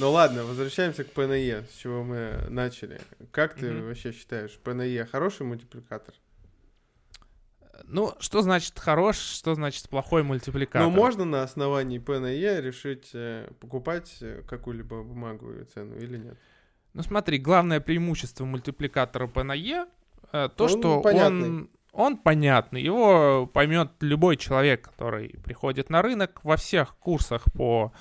Ну ладно, возвращаемся к ПНЕ, с чего мы начали. Как ты Мгм. вообще считаешь, ПНЕ хороший мультипликатор? Ну, что значит хорош, что значит плохой мультипликатор? Но можно на основании ПНЕ решить э, покупать э, какую-либо бумагу и цену или нет? Ну смотри, главное преимущество мультипликатора PNE э, то, Он что понятный. он он понятный, его поймет любой человек, который приходит на рынок во всех курсах по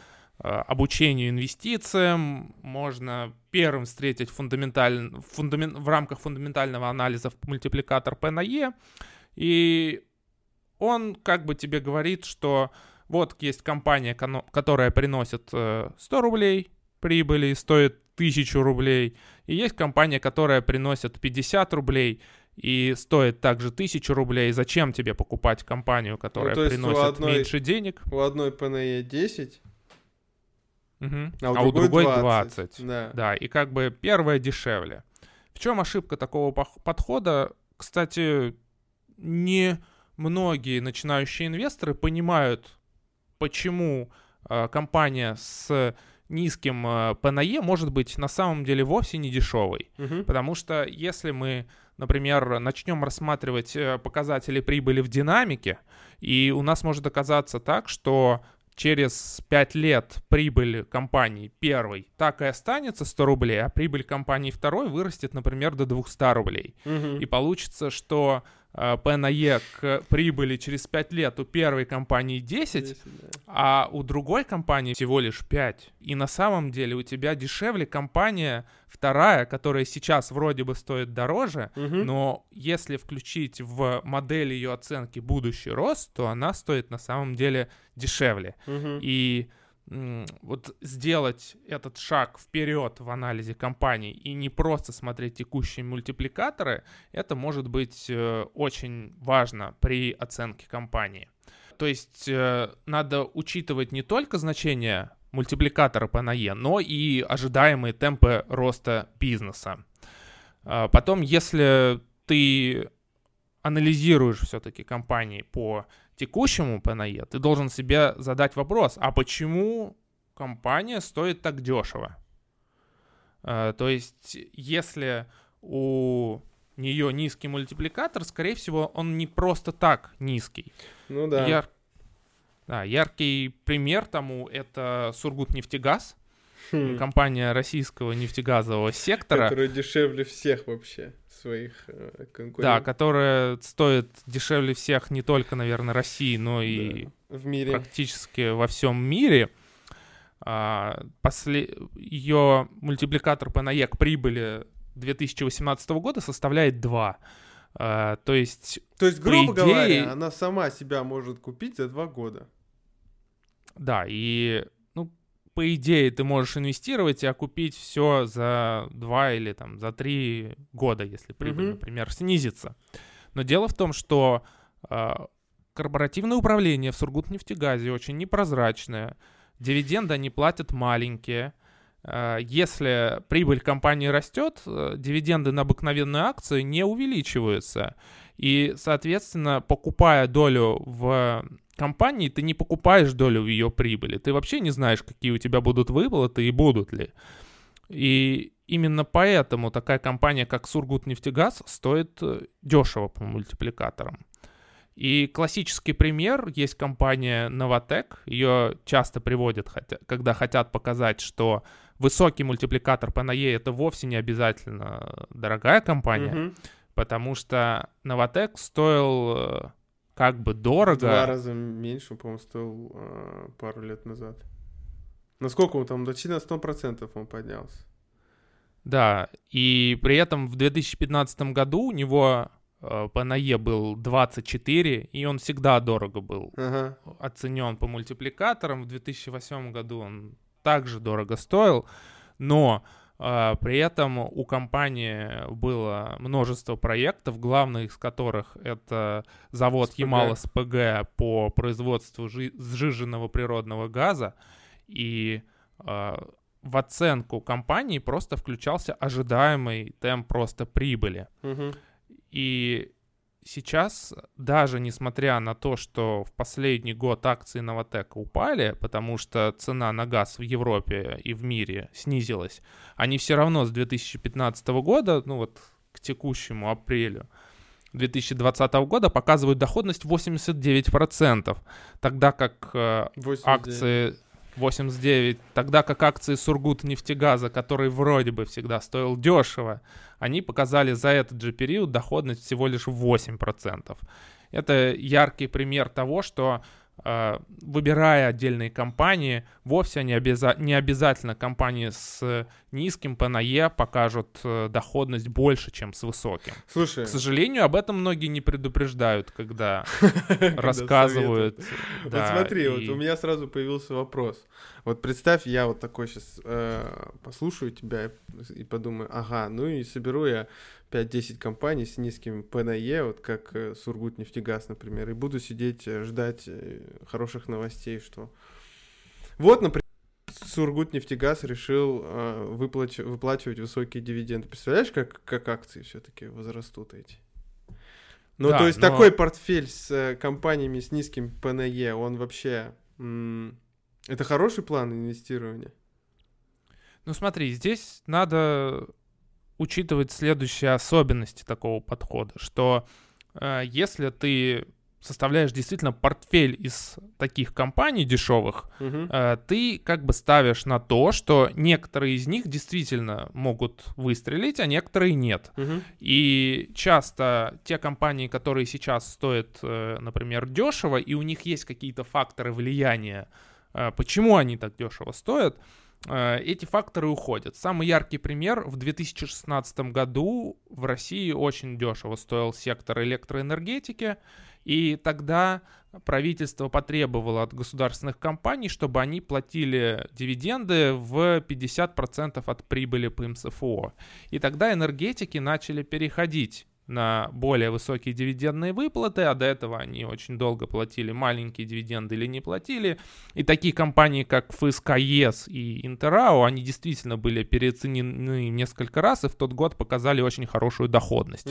обучению инвестициям. Можно первым встретить фундаменталь... фундамен- в рамках фундаментального анализа мультипликатор PNE, и он как бы тебе говорит, что вот есть компания, которая приносит э, 100 рублей прибыли и стоит 1000 рублей, и есть компания, которая приносит 50 рублей и стоит также 1000 рублей. Зачем тебе покупать компанию, которая Ну, приносит одной- меньше денег? У одной ПНЕ 10, Мгм. а у а у другой, другой 20. 20. Да. Да, и как бы первое дешевле. В чем ошибка такого подхода? Кстати, не многие начинающие инвесторы понимают, почему э, компания с низким э, ПНЕ может быть на самом деле вовсе не дешевой. Мгм. Потому что если мы, например, начнем рассматривать э, показатели прибыли в динамике, и у нас может оказаться так, что через 5 лет прибыль компании первой так и останется 100 рублей, а прибыль компании второй вырастет, например, до 200 рублей. Мгм. И получится, что э, ПНЕ к прибыли через 5 лет у первой компании 10, 10, да. а у другой компании всего лишь 5. И на самом деле у тебя дешевле компания вторая, которая сейчас вроде бы стоит дороже, Мгм. но если включить в модель ее оценки будущий рост, то она стоит на самом деле дешевле. Мгм. И вот сделать этот шаг вперед в анализе компаний и не просто смотреть текущие мультипликаторы, это может быть э, очень важно при оценке компании. То есть э, надо учитывать не только значение мультипликатора по НАЕ, но и ожидаемые темпы роста бизнеса. А Потом, если ты анализируешь все-таки компании по текущему ПНЕ, ты должен себе задать вопрос, а почему компания стоит так дешево? Э, То есть, если у нее низкий мультипликатор, скорее всего, он не просто так низкий. Ну да. Яр- да, яркий пример тому это Сургутнефтегаз, Хм. компания российского нефтегазового сектора. Который дешевле всех вообще своих э, Да, конкурентов. которая стоит дешевле всех не только, наверное, России, но и Да. в мире. практически во всем мире. А, после... Ее мультипликатор по НАЕ к прибыли 2018 года составляет 2. А, то есть, То есть, грубо идее- говоря, она сама себя может купить за два года. да, и, по идее, ты можешь инвестировать и окупить все за 2 или там за 3 года, если прибыль, Мгм. например, снизится. Но дело в том, что а, корпоративное управление в Сургутнефтегазе очень непрозрачное. Дивиденды они платят маленькие. А, Если прибыль компании растет, э, дивиденды на обыкновенные акции не увеличиваются. И, соответственно, покупая долю в компании, ты не покупаешь долю в ее прибыли. Ты вообще не знаешь, какие у тебя будут выплаты и будут ли. И именно поэтому такая компания, как Сургутнефтегаз, стоит э, дешево по мультипликаторам. И классический пример есть компания Novatec. Ее часто приводят, когда хотят показать, что высокий мультипликатор по НАЕ это вовсе не обязательно дорогая компания, Мгм. Потому что Novatec стоил э, как бы дорого. два раза меньше, по-моему, стоил э, пару лет назад. Насколько он там? Почти на 100% он поднялся. Да, и при этом в 2015 году у него э, по НАЕ был 24, и он всегда дорого был Ага. оценен по мультипликаторам. В 2008 году он также дорого стоил, но при этом у компании было множество проектов, главный из которых это завод СПГ. Ямал СПГ по производству жи- сжиженного природного газа, и э, в оценку компании просто включался ожидаемый темп просто прибыли. Мгм. И сейчас, даже несмотря на то, что в последний год акции Новотека упали, потому что цена на газ в Европе и в мире снизилась, они все равно с 2015 года, ну вот к текущему апрелю 2020 года показывают доходность 89%, тогда как э, 89. акции 89, тогда как акции Сургут нефтегаза, который вроде бы всегда стоил дешево, они показали за этот же период доходность всего лишь 8%. Это яркий пример того, что выбирая отдельные компании, вовсе не, обяза- не обязательно компании с низким ПНЕ покажут э, доходность больше, чем с высоким. Слушай, К сожалению, об этом многие не предупреждают, когда рассказывают. вот смотри, вот у меня сразу появился вопрос. Вот представь, я вот такой сейчас послушаю тебя и подумаю, ага, ну и соберу я 5-10 компаний с низким ПНЕ, вот как э, Сургутнефтегаз, например, и буду сидеть, э, ждать э, хороших новостей, что... Вот, например, Сургутнефтегаз решил э, выплач- выплачивать высокие дивиденды. Представляешь, как, как акции все-таки возрастут эти? Ну, Да, то есть но- такой портфель с э, компаниями с низким ПНЕ, он вообще... это хороший план инвестирования? Ну смотри, здесь надо учитывать следующие особенности такого подхода, что э, если ты составляешь действительно портфель из таких компаний дешевых, Мгм. э, ты как бы ставишь на то, что некоторые из них действительно могут выстрелить, а некоторые нет. Мгм. И часто те компании, которые сейчас стоят, э, например, дешево, и у них есть какие-то факторы влияния, э, почему они так дешево стоят, эти факторы уходят. Самый яркий пример, в 2016 году в России очень дешево стоил сектор электроэнергетики, и тогда правительство потребовало от государственных компаний, чтобы они платили дивиденды в 50% от прибыли по МСФО. И тогда энергетики начали переходить на более высокие дивидендные выплаты, а до этого они очень долго платили маленькие дивиденды или не платили. И такие компании, как ФСКЕС и Интерао, они действительно были переоценены несколько раз и в тот год показали очень хорошую доходность.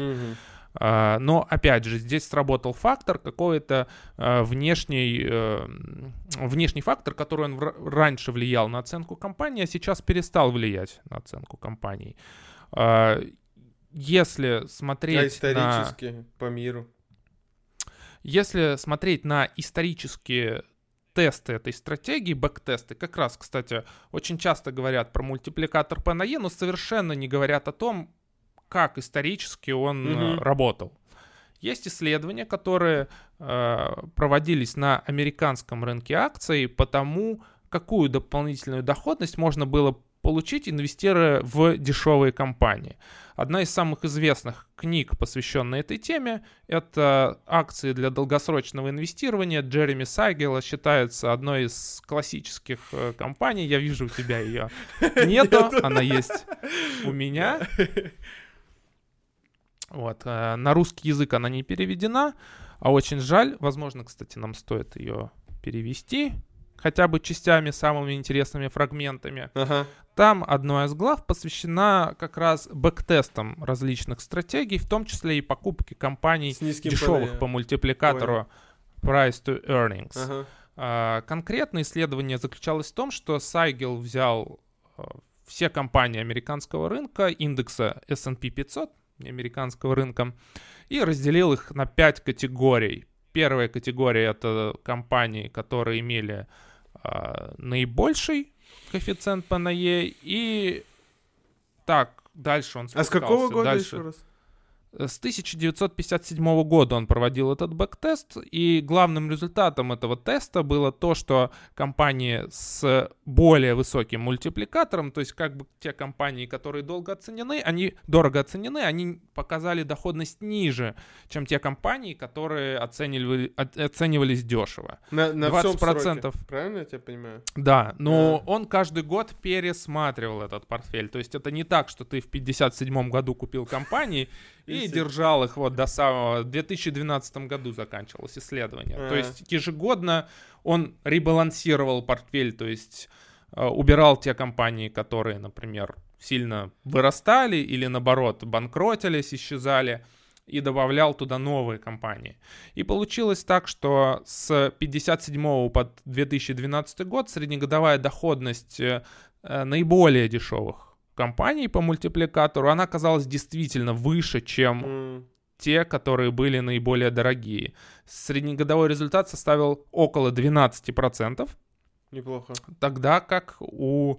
А, Но опять же, здесь сработал фактор какой-то а, внешний, э, внешний фактор, который он в- раньше влиял на оценку компании, а сейчас перестал влиять на оценку компании. А, Если А смотреть на... исторически по миру? Если смотреть на исторические тесты этой стратегии, бэк-тесты, как раз, кстати, очень часто говорят про мультипликатор ПНЕ, но совершенно не говорят о том, как исторически он Мгм. работал. Есть исследования, которые э, проводились на американском рынке акций по тому, какую дополнительную доходность можно было получить, инвестируя в дешевые компании. Одна из самых известных книг, посвященная этой теме, это «Акции для долгосрочного инвестирования» Джереми Сайгела, считается одной из классических э, компаний. Я вижу у тебя ее нету, она есть у меня. Вот, э, на русский язык она не переведена, а очень жаль. Возможно, кстати, нам стоит ее перевести хотя бы частями, самыми интересными фрагментами. Ага. Там одна из глав посвящена как раз бэктестам различных стратегий, в том числе и покупке компаний дешевых по мультипликатору Price to Earnings. Ага. А, Конкретное исследование заключалось в том, что Сайгел взял а, все компании американского рынка, индекса S&P 500, американского рынка, и разделил их на пять категорий. Первая категория — это компании, которые имели наибольший коэффициент ПНЕ, и так, дальше он А с какого спускался, года дальше. еще раз? С 1957 года он проводил этот бэктест, и главным результатом этого теста было то, что компании с более высоким мультипликатором, то есть как бы те компании, которые долго оценены, они дорого оценены, они показали доходность ниже, чем те компании, которые оценивали, оценивались дешево. На, на всем 20%. сроке. Правильно я тебя понимаю? Да, но А. он каждый год пересматривал этот портфель. То есть это не так, что ты в 57 году купил компании и И держал их вот до самого... В 2012 году заканчивалось исследование. А. То есть ежегодно он ребалансировал портфель, то есть э, убирал те компании, которые, например, сильно вырастали или наоборот банкротились, исчезали. и добавлял туда новые компании. И получилось так, что с 57 по 2012 год среднегодовая доходность э, наиболее дешевых компаний по мультипликатору, она оказалась действительно выше, чем mm. те, которые были наиболее дорогие. Среднегодовой результат составил около 12%. Неплохо. Тогда как у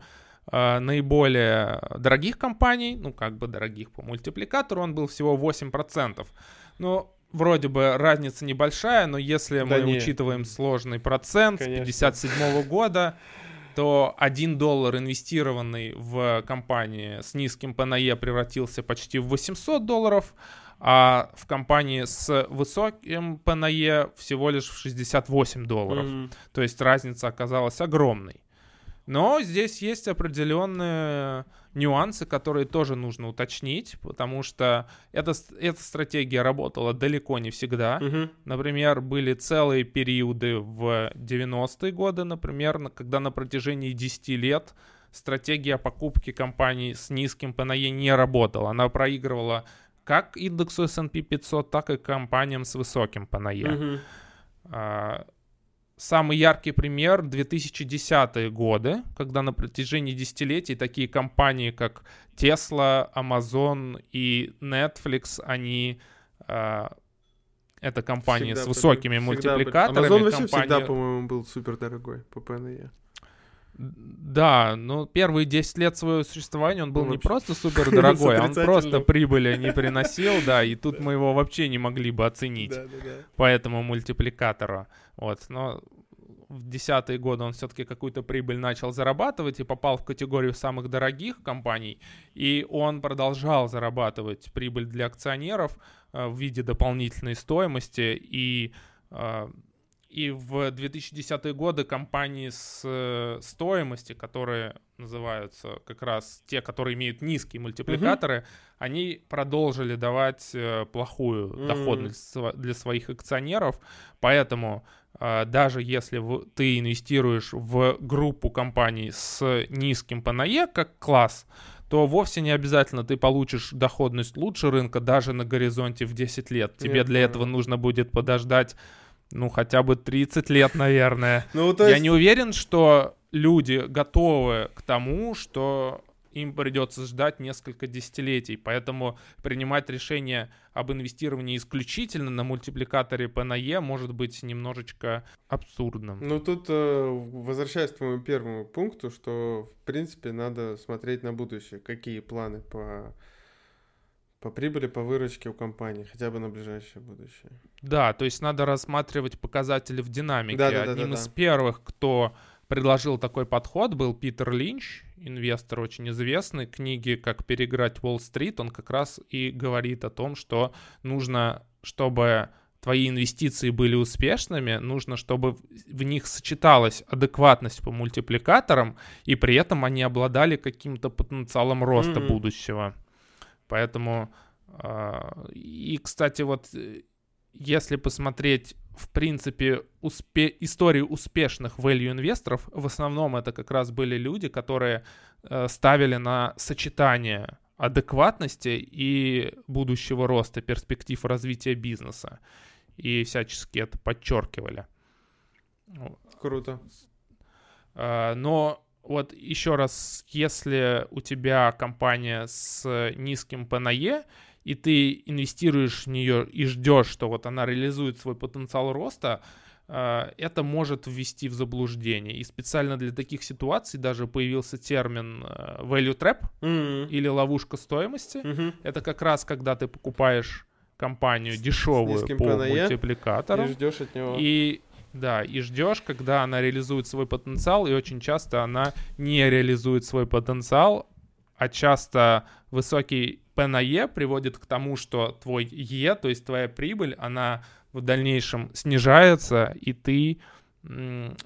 э, наиболее дорогих компаний, ну как бы дорогих по мультипликатору, он был всего 8%. Но вроде бы разница небольшая, но если да мы не. учитываем сложный процент Конечно. с 57 года, то 1 доллар, инвестированный в компании с низким ПНЕ, превратился почти в 800 долларов, а в компании с высоким ПНЕ всего лишь в 68 долларов. Mm-hmm. То есть разница оказалась огромной. Но здесь есть определенные нюансы, которые тоже нужно уточнить, потому что эта, эта стратегия работала далеко не всегда. Угу. Например, были целые периоды в 90-е годы, например, когда на протяжении 10 лет стратегия покупки компаний с низким ПНЕ не работала. Она проигрывала как индексу S&P 500, так и компаниям с высоким ПНЕ. Угу. Самый яркий пример 2010-е годы, когда на протяжении десятилетий такие компании, как Tesla, Amazon и Netflix, они э, это компании всегда с высокими были, мультипликаторами. Amazon вообще компания... всегда, по-моему, был супер дорогой по ПНЕ. Да, но первые 10 лет своего существования он был ну, не просто супер дорогой, он просто прибыли не приносил, да, и тут мы его вообще не могли бы оценить по этому мультипликатору. Вот, но в десятые годы он все-таки какую-то прибыль начал зарабатывать и попал в категорию самых дорогих компаний, и он продолжал зарабатывать прибыль для акционеров э, в виде дополнительной стоимости и э, и в 2010-е годы компании с э, стоимости, которые называются как раз те, которые имеют низкие мультипликаторы, mm-hmm. они продолжили давать э, плохую mm-hmm. доходность для своих акционеров. Поэтому э, даже если ты инвестируешь в группу компаний с низким ПНЕ как класс, то вовсе не обязательно ты получишь доходность лучше рынка даже на горизонте в 10 лет. Тебе Нет, для этого нужно будет подождать ну, хотя бы 30 лет, наверное. Ну, то есть... Я не уверен, что люди готовы к тому, что им придется ждать несколько десятилетий. Поэтому принимать решение об инвестировании исключительно на мультипликаторе ПНЕ может быть немножечко абсурдным. Ну тут, э, возвращаясь к твоему первому пункту, что в принципе надо смотреть на будущее. Какие планы по по прибыли, по выручке у компании, хотя бы на ближайшее будущее. Да, то есть надо рассматривать показатели в динамике. Да, да, Одним да, да, из да. первых, кто предложил такой подход, был Питер Линч, инвестор очень известный. Книги «Как переиграть Уолл-стрит» он как раз и говорит о том, что нужно, чтобы твои инвестиции были успешными, нужно, чтобы в них сочеталась адекватность по мультипликаторам, и при этом они обладали каким-то потенциалом роста mm-hmm. будущего. Поэтому... А, и, кстати, вот э, если посмотреть, в принципе, успе историю успешных value инвесторов, в основном это как раз были люди, которые э, ставили на сочетание адекватности и будущего роста, перспектив развития бизнеса. И всячески это подчеркивали. Круто. А, но вот еще раз, если у тебя компания с низким ПНЕ, и ты инвестируешь в нее и ждешь, что вот она реализует свой потенциал роста, э, это может ввести в заблуждение. И специально для таких ситуаций даже появился термин э, value trap mm-hmm. или ловушка стоимости. Mm-hmm. Это как раз когда ты покупаешь компанию дешевую по мультипликатору. И ждешь от него. И да, и ждешь, когда она реализует свой потенциал, и очень часто она не реализует свой потенциал, а часто высокий P на E приводит к тому, что твой E, то есть твоя прибыль, она в дальнейшем снижается, и ты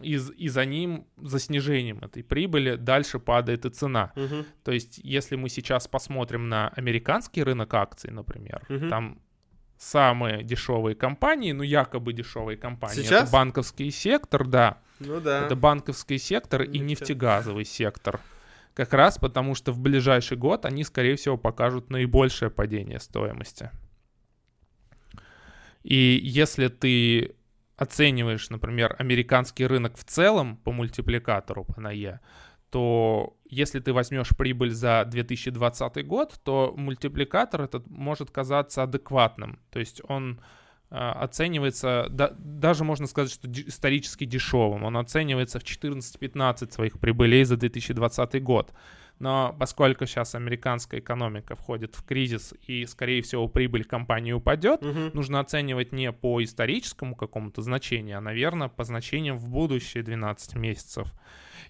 и, и за ним, за снижением этой прибыли, дальше падает и цена. Uh-huh. То есть, если мы сейчас посмотрим на американский рынок акций, например, uh-huh. там самые дешевые компании, ну якобы дешевые компании. Сейчас? Это банковский сектор, да. Ну да. Это банковский сектор и нефтегазовый сектор. Как раз потому, что в ближайший год они, скорее всего, покажут наибольшее падение стоимости. И если ты оцениваешь, например, американский рынок в целом по мультипликатору по НАЕ, то если ты возьмешь прибыль за 2020 год, то мультипликатор этот может казаться адекватным. То есть он э, оценивается, да, даже можно сказать, что исторически дешевым. Он оценивается в 14-15 своих прибылей за 2020 год. Но поскольку сейчас американская экономика входит в кризис и, скорее всего, прибыль компании упадет, угу. нужно оценивать не по историческому какому-то значению, а, наверное, по значениям в будущие 12 месяцев.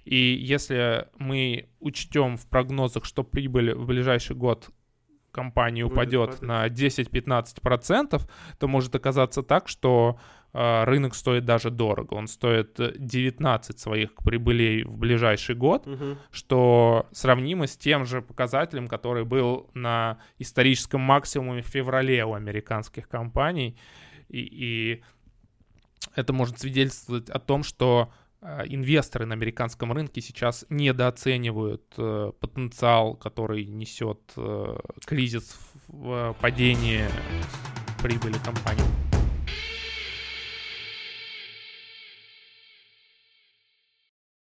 И если мы учтем в прогнозах, что прибыль в ближайший год компании упадет на 10-15%, то может оказаться так, что рынок стоит даже дорого. Он стоит 19 своих прибылей в ближайший год, угу. что сравнимо с тем же показателем, который был на историческом максимуме в феврале у американских компаний. И, и это может свидетельствовать о том, что Э, инвесторы на американском рынке сейчас недооценивают э, потенциал, который несет э, кризис в падении прибыли компании.